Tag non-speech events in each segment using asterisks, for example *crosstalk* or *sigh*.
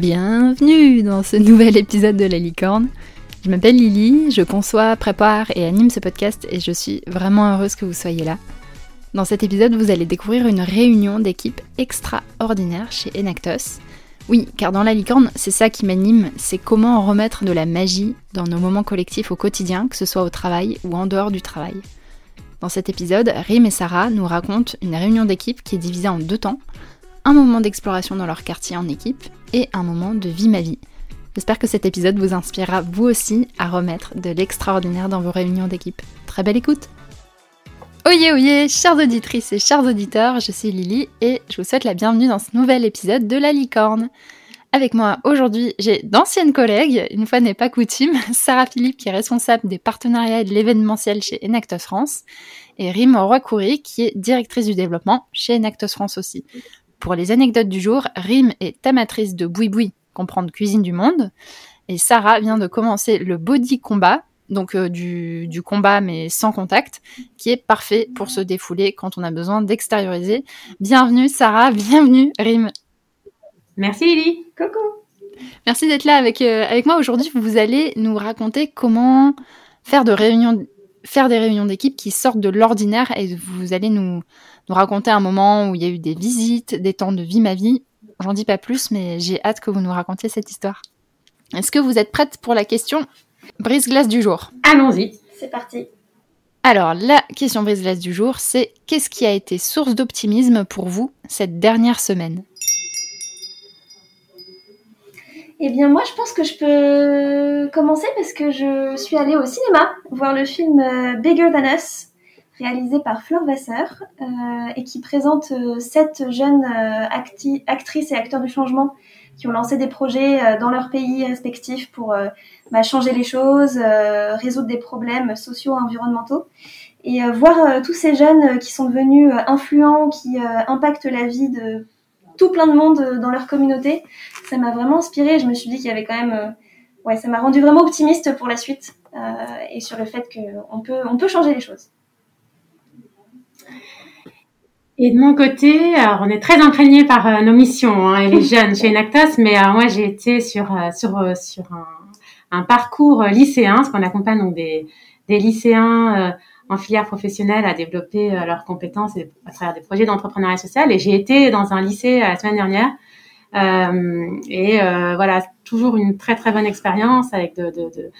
Bienvenue dans ce nouvel épisode de La Licorne. Je m'appelle Lily, je conçois, prépare et anime ce podcast et je suis vraiment heureuse que vous soyez là. Dans cet épisode, vous allez découvrir une réunion d'équipe extraordinaire chez Enactos. Oui, car dans La Licorne, c'est ça qui m'anime, c'est comment remettre de la magie dans nos moments collectifs au quotidien, que ce soit au travail ou en dehors du travail. Dans cet épisode, Rim et Sarah nous racontent une réunion d'équipe qui est divisée en deux temps, un moment d'exploration dans leur quartier en équipe et un moment de vie ma vie. J'espère que cet épisode vous inspirera vous aussi à remettre de l'extraordinaire dans vos réunions d'équipe. Très belle écoute Oyez oyez, chères auditrices et chers auditeurs, je suis Lily et je vous souhaite la bienvenue dans ce nouvel épisode de La Licorne. Avec moi aujourd'hui, j'ai d'anciennes collègues, une fois n'est pas coutume, *laughs* Sarah Philippe qui est responsable des partenariats et de l'événementiel chez Enactos France, et Rim Roy-Coury qui est directrice du développement chez Enactos France aussi. Pour les anecdotes du jour, Rim est amatrice de boui-boui, comprendre cuisine du monde, et Sarah vient de commencer le body combat, donc euh, du, du, combat mais sans contact, qui est parfait pour se défouler quand on a besoin d'extérioriser. Bienvenue Sarah, bienvenue Rim. Merci Lily. Coucou. Merci d'être là avec, euh, avec moi aujourd'hui. Vous allez nous raconter comment faire, de réunions, faire des réunions d'équipe qui sortent de l'ordinaire et vous allez nous, nous raconter un moment où il y a eu des visites, des temps de vie ma vie. J'en dis pas plus, mais j'ai hâte que vous nous racontiez cette histoire. Est-ce que vous êtes prête pour la question brise-glace du jour? Allons-y. C'est parti. Alors, la question brise-glace du jour, c'est qu'est-ce qui a été source d'optimisme pour vous cette dernière semaine? Eh bien, moi, je pense que je peux commencer parce que je suis allée au cinéma voir le film euh, Bigger Than Us, réalisé par Fleur Vasseur, euh, et qui présente euh, sept jeunes euh, actrices et acteurs du changement qui ont lancé des projets dans leur pays respectifs pour bah, changer les choses, résoudre des problèmes sociaux et environnementaux. Et voir tous ces jeunes qui sont devenus influents, qui impactent la vie de tout plein de monde dans leur communauté, ça m'a vraiment inspirée. Je me suis dit qu'il y avait quand même, ouais, ça m'a rendu vraiment optimiste pour la suite et sur le fait qu'on peut, on peut changer les choses. Et de mon côté, alors on est très imprégné par euh, nos missions hein, et les *laughs* jeunes chez Enactos, mais moi j'ai été sur sur sur un, un parcours lycéen, ce qu'on accompagne donc des, des lycéens en filière professionnelle à développer leurs compétences et à travers des projets d'entrepreneuriat social. Et j'ai été dans un lycée la semaine dernière euh, et euh, voilà, toujours une très très bonne expérience avec de, de, de,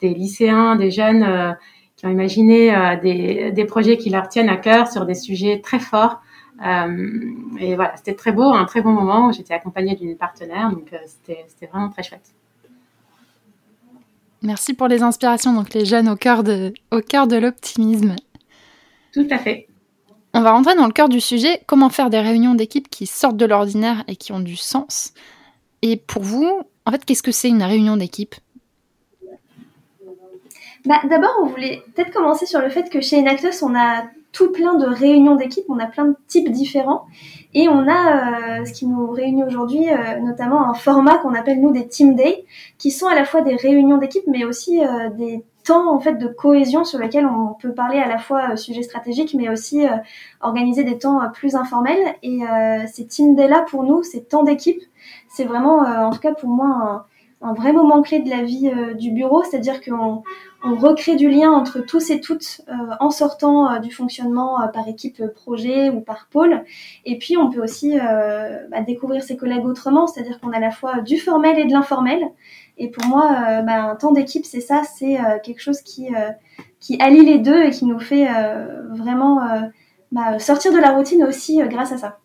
des lycéens, des jeunes euh, qui ont imaginé des, des, projets qui leur tiennent à cœur sur des sujets très forts. et voilà, c'était très beau, un très bon moment. J'étais accompagnée d'une partenaire, donc c'était vraiment très chouette. Merci pour les inspirations, donc les jeunes au cœur de, au cœur de l'optimisme. Tout à fait. On va rentrer dans le cœur du sujet, comment faire des réunions d'équipe qui sortent de l'ordinaire et qui ont du sens. Et pour vous, en fait, qu'est-ce que c'est une réunion d'équipe? Bah, D'abord, on voulait peut-être commencer sur le fait que chez Enactus, on a tout plein de réunions d'équipe, on a plein de types différents. Et on a euh, ce qui nous réunit aujourd'hui, euh, notamment un format qu'on appelle nous des team day, qui sont à la fois des réunions d'équipe, mais aussi euh, des temps en fait de cohésion sur lequel on peut parler à la fois sujet stratégique, mais aussi organiser des temps plus informels. Et ces team day là, pour nous, ces temps d'équipe, c'est vraiment, en tout cas pour moi, un, un, vrai moment clé de la vie du bureau, c'est-à-dire qu'on on recrée du lien entre tous et toutes euh, en sortant euh, du fonctionnement euh, par équipe projet ou par pôle. Et puis on peut aussi bah, découvrir ses collègues autrement, c'est-à-dire qu'on a à la fois du formel et de l'informel. Et pour moi, bah, un temps d'équipe, c'est ça, c'est quelque chose qui, qui allie les deux et qui nous fait vraiment bah, sortir de la routine aussi grâce à ça.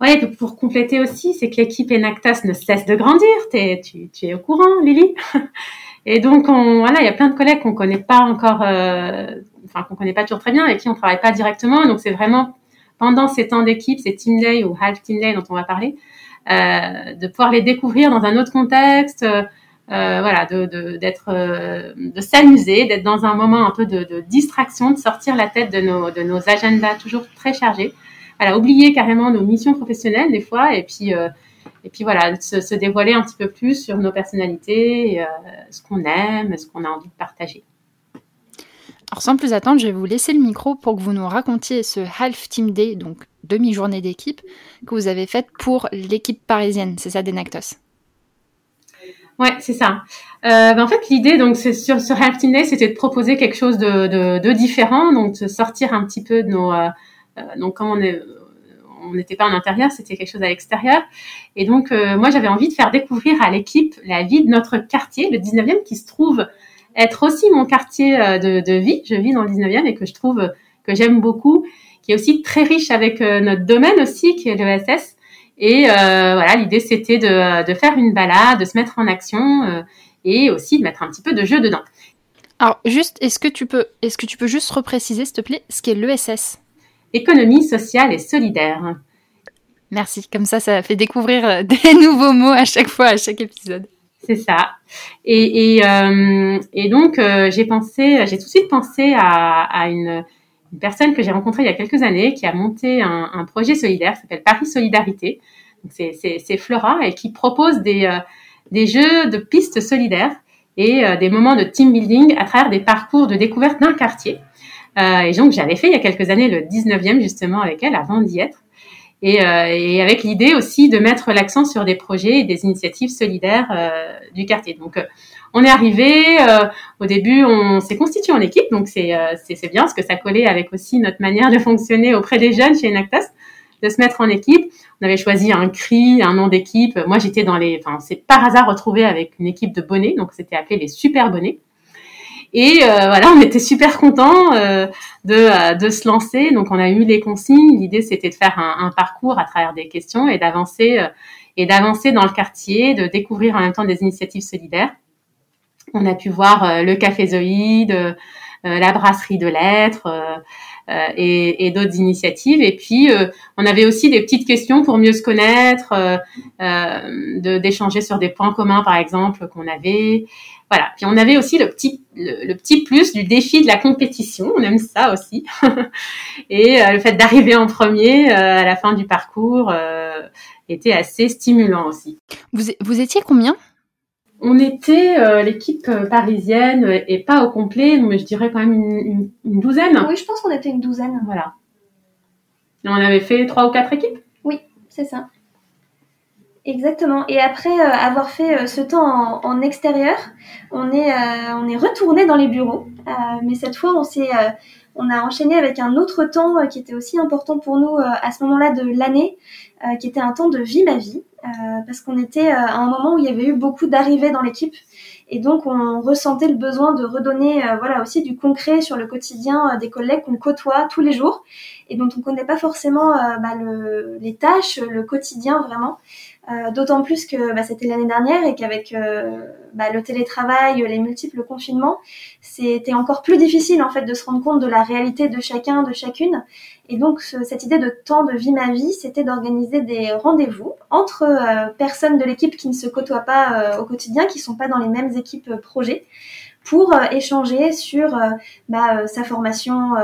Ouais, pour compléter aussi, c'est que l'équipe Enactas ne cesse de grandir. tu, tu es au courant, Lily? *laughs* Et donc, on, voilà, il y a plein de collègues qu'on connaît pas encore, euh, enfin qu'on connaît pas toujours très bien, et qui on travaille pas directement. Donc, c'est vraiment pendant ces temps d'équipe, ces team day ou half team day dont on va parler, euh, de pouvoir les découvrir dans un autre contexte, euh, voilà, de d'être, de, de s'amuser, d'être dans un moment un peu de, de, distraction, de sortir la tête de nos de nos agendas toujours très chargés. Voilà, oublier carrément nos missions professionnelles des fois, et puis et puis voilà, se, se, dévoiler un petit peu plus sur nos personnalités, euh, ce qu'on aime, ce qu'on a envie de partager. Alors sans plus attendre, je vais vous laisser le micro pour que vous nous racontiez ce Half Team Day, donc demi-journée d'équipe, que vous avez faite pour l'équipe parisienne, c'est ça d'Enactos Ouais, c'est ça. Euh, ben, en fait, l'idée, donc, c'est sur, sur Half Team Day, c'était de proposer quelque chose de, de, de, différent, donc de sortir un petit peu de nos... Euh, donc, quand on est on n'était pas en intérieur, c'était quelque chose à l'extérieur. Et donc, euh, moi, j'avais envie de faire découvrir à l'équipe la vie de notre quartier, le 19e, qui se trouve être aussi mon quartier euh, de, vie. Je vis dans le 19e et que je trouve que j'aime beaucoup, qui est aussi très riche avec euh, notre domaine aussi, qui est l'ESS. Et voilà, l'idée, c'était de, de, faire une balade, de se mettre en action et aussi de mettre un petit peu de jeu dedans. Alors, juste, est-ce que tu peux, est-ce que tu peux juste repréciser, s'il te plaît, ce qu'est l'ESS économie sociale et solidaire. Merci, comme ça, ça fait découvrir euh, *laughs* des nouveaux mots à chaque fois, à chaque épisode. C'est ça. Et, et, euh, et donc, euh, j'ai pensé, j'ai tout de suite pensé à, à une, une, personne que j'ai rencontrée il y a quelques années qui a monté un, un projet solidaire qui s'appelle Paris Solidarité. C'est Flora et qui propose des, euh, des jeux de pistes solidaires et des moments de team building à travers des parcours de découverte d'un quartier. Euh, et donc, j'avais fait il y a quelques années le 19e justement avec elle avant d'y être. Et, euh, et, avec l'idée aussi de mettre l'accent sur des projets et des initiatives solidaires euh, du quartier. Donc, on est arrivé. Au début, on s'est constitué en équipe, donc c'est c'est bien parce que ça collait avec aussi notre manière de fonctionner auprès des jeunes chez Enactas, de se mettre en équipe. On avait choisi un cri, un nom d'équipe. Moi, j'étais dans les. Enfin, c'est par hasard retrouvé avec une équipe de bonnets, donc c'était appelé les super bonnets. Et euh, voilà, on était super contents euh, de, euh, de se lancer. Donc, on a eu les consignes. L'idée, c'était de faire un, parcours à travers des questions et d'avancer et d'avancer dans le quartier, de découvrir en même temps des initiatives solidaires. On a pu voir le Café Zoïde, la brasserie de lettres et, et d'autres initiatives. Et puis, on avait aussi des petites questions pour mieux se connaître, d'échanger sur des points communs, par exemple, qu'on avait. Voilà. Puis on avait aussi le petit, le, petit plus du défi de la compétition. On aime ça aussi. *laughs* et euh, le fait d'arriver en premier euh, à la fin du parcours euh, était assez stimulant aussi. Vous, vous étiez combien? On était l'équipe parisienne et pas au complet, mais je dirais quand même une, une, douzaine. Oui, je pense qu'on était une douzaine. Voilà. Et on avait fait trois ou quatre équipes? Oui, c'est ça. Exactement. Et après euh, avoir fait euh, ce temps en, en, extérieur, on est, euh, on est retourné dans les bureaux. mais cette fois, on s'est, on a enchaîné avec un autre temps qui était aussi important pour nous à ce moment-là de l'année, qui était un temps de vie ma vie, parce qu'on était à un moment où il y avait eu beaucoup d'arrivées dans l'équipe. Et donc, on ressentait le besoin de redonner, voilà, aussi du concret sur le quotidien des collègues qu'on côtoie tous les jours et dont on ne connaît pas forcément bah, le, les tâches, le quotidien vraiment. Euh, d'autant plus que bah, c'était l'année dernière et qu'avec euh, bah, le télétravail, les multiples confinements, c'était encore plus difficile en fait de se rendre compte de la réalité de chacun, de chacune. Et donc cette idée de temps de vie ma vie, c'était d'organiser des rendez-vous entre euh, personnes de l'équipe qui ne se côtoient pas au quotidien, qui sont pas dans les mêmes équipes projets pour euh, échanger sur euh, bah, euh, sa formation,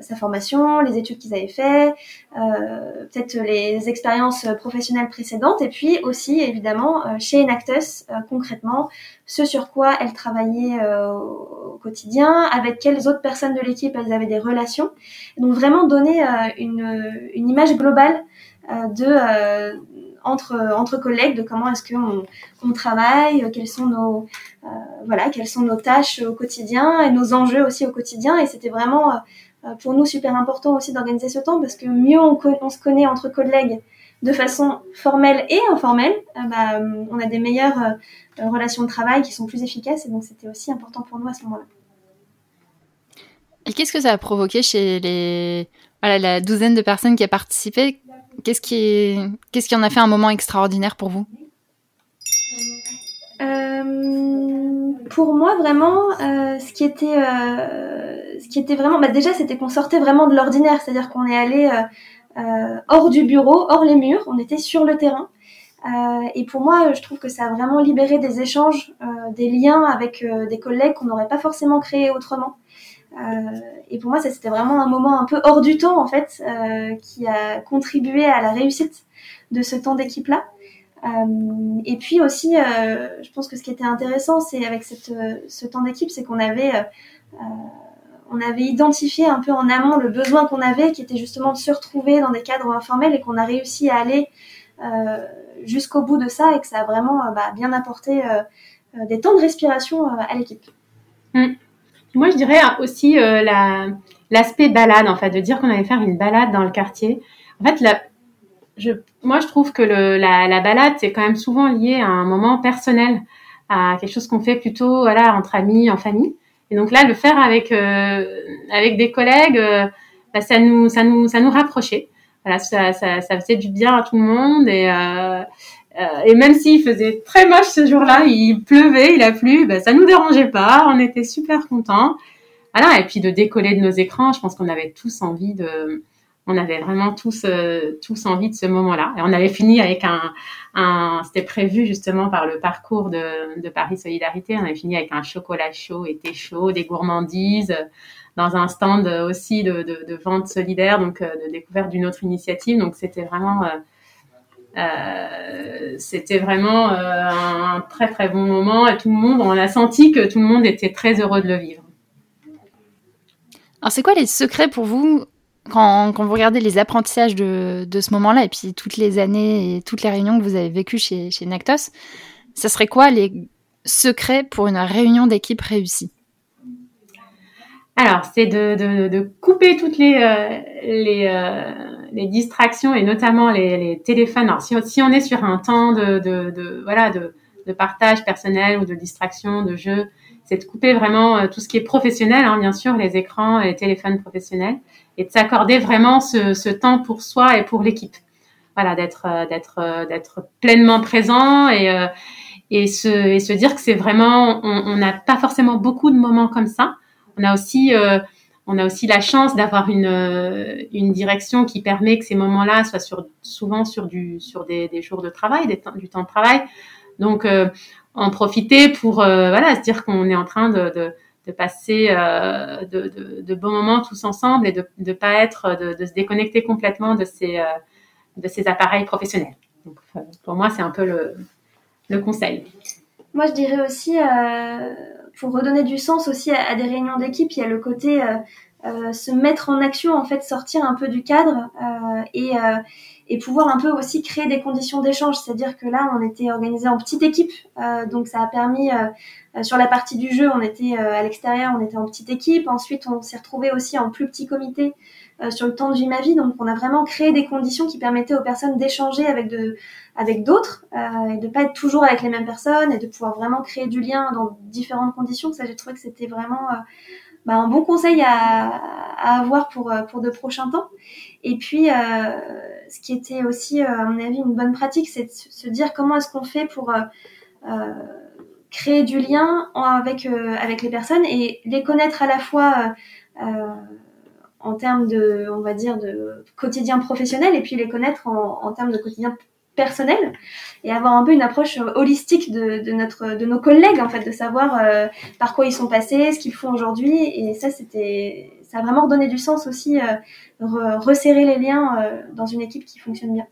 sa formation, les études qu'ils avaient fait, peut-être les expériences professionnelles précédentes, et puis aussi évidemment chez Enactus concrètement ce sur quoi elle travaillait au quotidien, avec quelles autres personnes de l'équipe elles avaient des relations. Donc vraiment donner une, une image globale de entre, entre collègues de comment est-ce qu'on on travaille, quelles sont nos euh, voilà sont nos tâches au quotidien et nos enjeux aussi au quotidien. Et c'était vraiment euh, pour nous super important aussi d'organiser ce temps parce que mieux on, on, se connaît entre collègues de façon formelle et informelle, euh, bah, on a des meilleures relations de travail qui sont plus efficaces et donc c'était aussi important pour nous à ce moment-là. Et qu'est-ce que ça a provoqué chez les voilà, la douzaine de personnes qui a participé? Qu'est-ce qui, qu'est-ce qui en a fait un moment extraordinaire pour vous? Euh, Pour moi, vraiment, euh, ce qui était, euh, ce qui était vraiment, bah déjà, c'était qu'on sortait vraiment de l'ordinaire, c'est-à-dire qu'on est allé hors du bureau, hors les murs, on était sur le terrain. et pour moi, je trouve que ça a vraiment libéré des échanges, des liens avec des collègues qu'on n'aurait pas forcément créés autrement. Euh, et pour moi, ça c'était vraiment un moment un peu hors du temps en fait, euh, qui a contribué à la réussite de ce temps d'équipe là. Euh, et puis aussi, je pense que ce qui était intéressant, c'est avec cette, ce temps d'équipe, c'est qu'on avait on avait identifié un peu en amont le besoin qu'on avait, qui était justement de se retrouver dans des cadres informels et qu'on a réussi à aller jusqu'au bout de ça et que ça a vraiment bah, bien apporté des temps de respiration à l'équipe. Mm. Moi, je dirais aussi la l'aspect balade, en fait, de dire qu'on allait faire une balade dans le quartier. En fait, la, je, moi, je trouve que le, la, la balade, c'est quand même souvent lié à un moment personnel, à quelque chose qu'on fait plutôt, voilà, entre amis, en famille. Et donc là, le faire avec euh, avec des collègues, euh, bah, ça nous ça nous ça nous rapprochait. Voilà, ça, ça, ça faisait du bien à tout le monde et euh, euh et même s'il faisait très moche ce jour-là, il pleuvait, il a plu, bah, ça nous dérangeait pas, on était super contents. Voilà, et puis de décoller de nos écrans, je pense qu'on avait tous envie de, on avait vraiment tous euh, tous envie de ce moment-là. Et on avait fini avec un, un c'était prévu justement par le parcours de, Paris Solidarité. On avait fini avec un chocolat chaud, été chaud, des gourmandises, dans un stand aussi de, vente solidaire, donc euh, de découverte d'une autre initiative. Donc c'était vraiment euh, euh, c'était vraiment un très très bon moment et tout le monde, on a senti que tout le monde était très heureux de le vivre. Alors, c'est quoi les secrets pour vous quand, vous regardez les apprentissages de, ce moment-là et puis toutes les années et toutes les réunions que vous avez vécues chez, chez Nactos, ça serait quoi les secrets pour une réunion d'équipe réussie? Alors, c'est de, couper toutes les, euh, euh, les, distractions et notamment les, téléphones. Alors, si, si, on est sur un temps de, voilà, de, partage personnel ou de distraction, de jeu, c'est de couper vraiment euh, tout ce qui est professionnel, hein, bien sûr, les écrans et les téléphones professionnels, et de s'accorder vraiment ce, ce, temps pour soi et pour l'équipe. Voilà, d'être euh, d'être euh, d'être pleinement présent et et se et se dire que c'est vraiment on n'a pas forcément beaucoup de moments comme ça. On a aussi on a aussi la chance d'avoir une, une direction qui permet que ces moments-là soient sur, souvent sur, du, sur des, des jours de travail, du temps de travail. Donc, en profiter pour euh, voilà se dire qu'on est en train de, de, de passer euh, de, de, de, bons moments tous ensemble et de ne pas être de, se déconnecter complètement de ces euh, de ces appareils professionnels. Donc, pour moi, c'est un peu le, le conseil. Moi, je dirais aussi, euh, pour redonner du sens aussi à, des réunions d'équipe, il y a le côté euh, se mettre en action, en fait, sortir un peu du cadre et et pouvoir un peu aussi créer des conditions d'échange. C'est-à-dire que là, on était organisé en petite équipe, euh, donc ça a permis euh, euh, sur la partie du jeu, on était à l'extérieur, on était en petite équipe. Ensuite, on s'est retrouvé aussi en plus petit comité sur le temps de vie ma vie. Donc, on a vraiment créé des conditions qui permettaient aux personnes d'échanger avec de, avec d'autres et de pas être toujours avec les mêmes personnes et de pouvoir vraiment créer du lien dans différentes conditions. Ça, j'ai trouvé que c'était vraiment bah, un bon conseil à, à, avoir pour pour de prochains temps. Et puis, euh, ce qui était aussi, euh, à mon avis, une bonne pratique, c'est de se dire comment est-ce qu'on fait pour euh, créer du lien avec, avec les personnes et les connaître à la fois en termes de, on va dire, de quotidien professionnel et puis les connaître en, en termes de quotidien personnel et avoir un peu une approche holistique de, de notre de nos collègues en fait de savoir par quoi ils sont passés ce qu'ils font aujourd'hui et ça c'était ça a vraiment redonné du sens aussi resserrer les liens euh, dans une équipe qui fonctionne bien.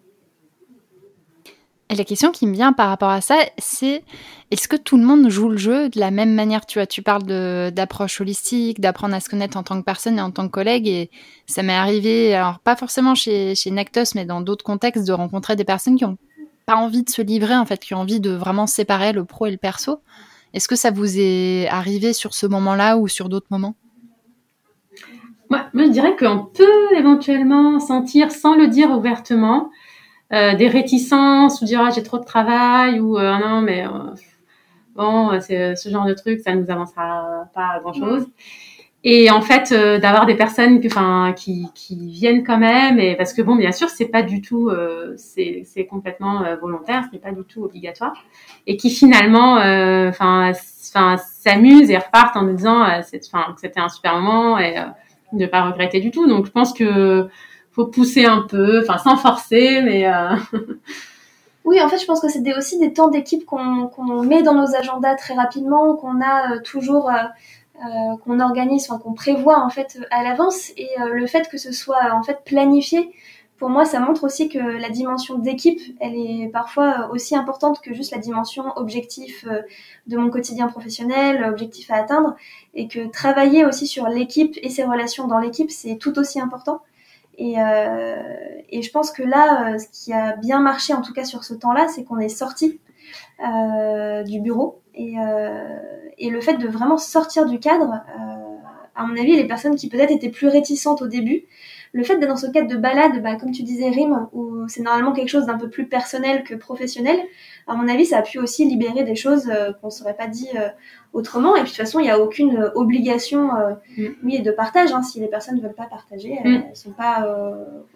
Et la question qui me vient par rapport à ça, c'est est-ce que tout le monde joue le jeu de la même manière? Tu vois, tu parles d'approche holistique, d'apprendre à se connaître en tant que personne et en tant que collègue. Et ça m'est arrivé, alors pas forcément chez, chez mais dans d'autres contextes, de rencontrer des personnes qui n'ont pas envie de se livrer, en fait, qui ont envie de vraiment séparer le pro et le perso. Est-ce que ça vous est arrivé sur ce moment-là ou sur d'autres moments? Moi, je dirais qu'on peut éventuellement sentir, sans le dire ouvertement, euh, des réticences ou dire ah, j'ai trop de travail ou euh, non mais euh, bon c'est ce genre de truc ça nous avancera pas grand chose et en fait d'avoir des personnes enfin qui, qui viennent quand même et parce que bon bien sûr c'est pas du tout c'est c'est complètement volontaire ce n'est pas du tout obligatoire. Et qui finalement enfin enfin s'amusent et repartent en me disant enfin que c'était un super moment et ne pas regretter du tout. Donc je pense que faut pousser un peu, enfin sans forcer, mais euh... *laughs* oui, en fait, je pense que c'est aussi des temps d'équipe qu'on met dans nos agendas très rapidement, qu'on a euh, toujours, euh, qu'on organise, enfin qu'on prévoit en fait à l'avance, et le fait que ce soit en fait planifié pour moi, ça montre aussi que la dimension d'équipe, elle est parfois aussi importante que juste la dimension objectif de mon quotidien professionnel, objectif à atteindre, et que travailler aussi sur l'équipe et ses relations dans l'équipe, c'est tout aussi important. Et, euh, et, je pense que là, euh, ce qui a bien marché, en tout cas sur ce temps-là, c'est qu'on est sorti euh, du bureau. Et, le fait de vraiment sortir du cadre, à mon avis, les personnes qui peut-être étaient plus réticentes au début, le fait d'être dans ce cadre de balade, bah, comme tu disais, Rim, où c'est normalement quelque chose d'un peu plus personnel que professionnel, à mon avis, ça a pu aussi libérer des choses euh, qu'on ne saurait pas dit euh, autrement. Et puis de toute façon, il n'y a aucune euh, obligation mm. oui, de partage. Hein. Si les personnes ne veulent pas partager, elles ne mm. sont pas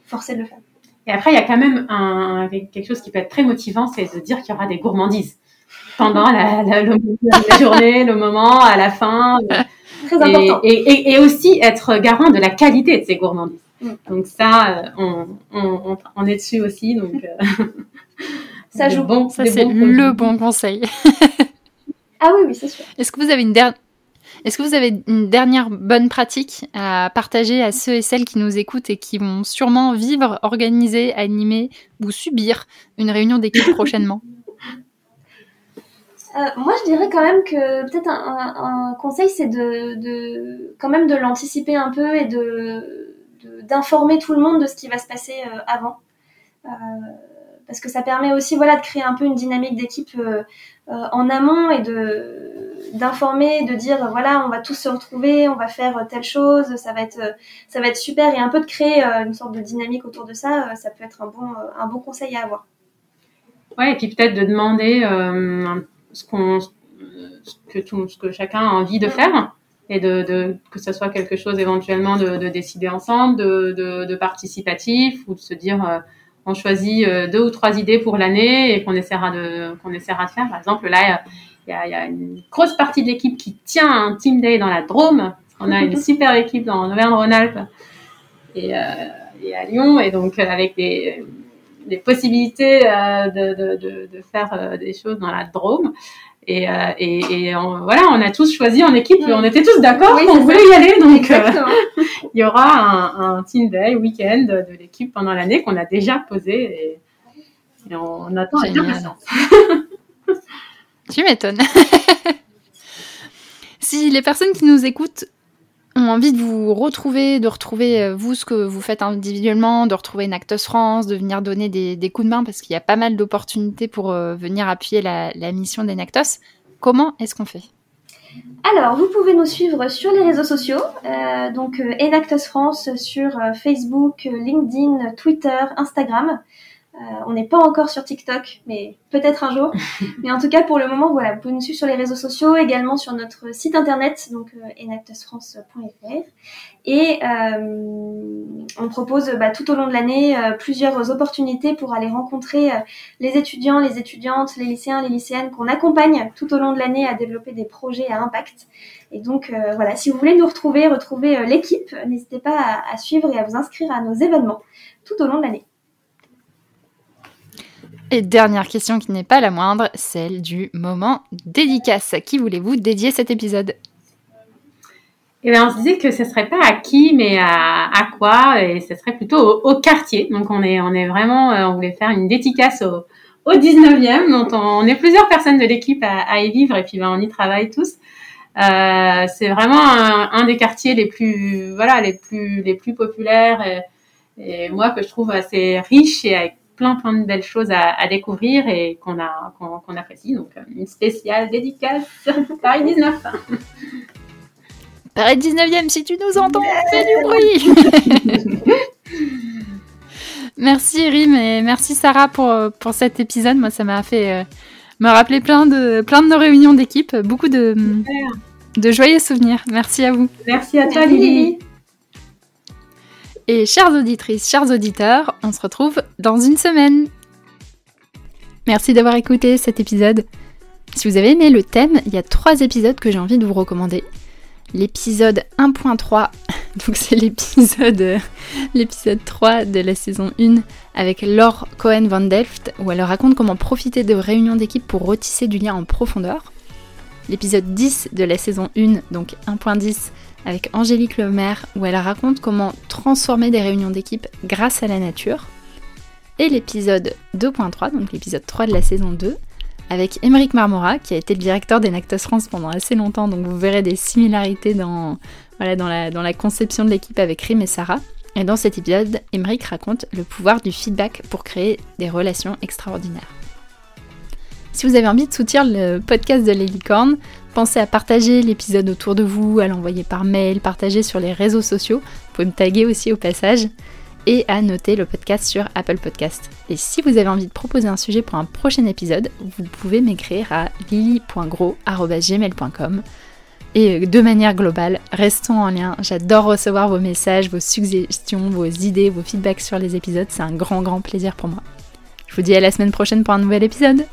forcées de le faire. Et après, il y a quand même un, quelque chose qui peut être très motivant, c'est de dire qu'il y aura des gourmandises pendant la, la, journée, le moment, à la fin. Très important. Et, et, et, aussi être garant de la qualité de ces gourmandises. Mm. Donc ça, on, on, on, est dessus aussi. Donc *laughs* ça joue. Bon, ça c'est le bon conseil. *laughs* ah oui, oui, c'est sûr. Est-ce que vous avez une dernière est-ce que vous avez une dernière bonne pratique à partager à ceux et celles qui nous écoutent et qui vont sûrement vivre, organiser, animer ou subir une réunion d'équipe *laughs* prochainement? Euh, moi, je dirais quand même que peut-être un, conseil, c'est de, de, quand même de l'anticiper un peu et de d'informer tout le monde de ce qui va se passer euh, avant. Euh, parce que ça permet aussi voilà de créer un peu une dynamique d'équipe euh, en amont et d'informer, de dire voilà on va tous se retrouver, on va faire telle chose, ça va être super et un peu de créer une sorte de dynamique autour de ça, ça peut être un bon conseil à avoir. Ouais et puis peut-être de demander ce qu'on ce que chacun a envie de faire et de, de, que ce soit quelque chose éventuellement de, de décider ensemble, de, de, de, participatif ou de se dire on choisit euh, deux ou trois idées pour l'année et qu'on essaiera de qu'on essaiera de faire. Par exemple, là, il y a, y a, une grosse partie de l'équipe qui tient un team day dans la Drôme. On a une *laughs* super équipe dans Auvergne-Rhône-Alpes et, euh, et, à Lyon, et donc euh, avec des, des possibilités euh, de, de, de, de, faire des choses dans la Drôme. Et, euh, et, et voilà, on a tous choisi en équipe, on était tous d'accord oui, qu'on voulait y aller. Donc, euh, *laughs* il y aura un, un team day, week-end de l'équipe pendant l'année qu'on a déjà posé et, et on attend avec impatience. *laughs* tu m'étonnes. *laughs* si les personnes qui nous écoutent ont envie de vous retrouver, de retrouver euh, vous ce que vous faites individuellement, de retrouver Nactos France, de venir donner des, coups de main parce qu'il y a pas mal d'opportunités pour euh, venir appuyer la, mission des Nactos. Comment est-ce qu'on fait? Alors, vous pouvez nous suivre sur les réseaux sociaux, euh, donc Enactus France sur Facebook, LinkedIn, Twitter, Instagram. Euh, on n'est pas encore sur TikTok, mais peut-être un jour. *laughs* mais en tout cas, pour le moment, voilà, vous pouvez nous suivre sur les réseaux sociaux, également sur notre site internet, donc euh, enactusfrance.fr. Et euh, on propose bah, tout au long de l'année euh, plusieurs opportunités pour aller rencontrer euh, les étudiants, les étudiantes, les lycéens, les lycéennes qu'on accompagne tout au long de l'année à développer des projets à impact. Et donc voilà, si vous voulez nous retrouver, retrouver l'équipe, n'hésitez pas à, à suivre et à vous inscrire à nos événements tout au long de l'année. Et dernière question qui n'est pas la moindre, celle du moment dédicace. À qui voulez-vous dédier cet épisode? Eh bien, on se disait que ce serait pas à qui, mais à, à quoi, et ce serait plutôt au, quartier. Donc, on est, on est vraiment, euh, on voulait faire une dédicace au, au 19e, dont on, est plusieurs personnes de l'équipe à, à, y vivre, et puis ben, on y travaille tous. Euh, c'est vraiment un, des quartiers les plus, voilà, les plus, les plus populaires, et, moi que je trouve assez riche et plein plein de belles choses à, à découvrir et qu'on a qu'on qu apprécie. Donc euh, une spéciale dédicace *laughs* Paris 19. *laughs* Paris 19e, si tu nous entends, fais du bruit. *laughs* merci Rim et merci Sarah pour, pour cet épisode. Moi, ça m'a fait euh, me rappeler plein de, plein de nos réunions d'équipe, beaucoup de, de joyeux souvenirs. Merci à vous. Merci à toi Lily. Et chères auditrices, chers auditeurs, on se retrouve dans une semaine. Merci d'avoir écouté cet épisode. Si vous avez aimé le thème, il y a trois épisodes que j'ai envie de vous recommander. L'épisode 1.3, *laughs* donc c'est l'épisode l'épisode 3 de la saison 1 avec Laure Cohen van Delft où elle raconte comment profiter de réunions d'équipe pour retisser du lien en profondeur. L'épisode 10 de la saison 1, donc 1.10 avec Angélique Lemaire où elle raconte comment transformer des réunions d'équipe grâce à la nature. et l'épisode 2.3, donc l'épisode 3 de la saison 2, avec Émeric Marmora, qui a été le directeur d'Enactus France pendant assez longtemps, donc vous verrez des similarités dans, la conception de l'équipe avec Rim et Sarah. Et dans cet épisode, Émeric raconte le pouvoir du feedback pour créer des relations extraordinaires. Si vous avez envie de soutenir le podcast de l'Hélicorne, pensez à partager l'épisode autour de vous, à l'envoyer par mail, partager sur les réseaux sociaux. Vous pouvez me taguer aussi au passage et à noter le podcast sur Apple Podcast. Et si vous avez envie de proposer un sujet pour un prochain épisode, vous pouvez m'écrire à lily.gros.gmail.com. Et de manière globale, restons en lien. J'adore recevoir vos messages, vos suggestions, vos idées, vos feedbacks sur les épisodes. C'est un grand, grand plaisir pour moi. Je vous dis à la semaine prochaine pour un nouvel épisode.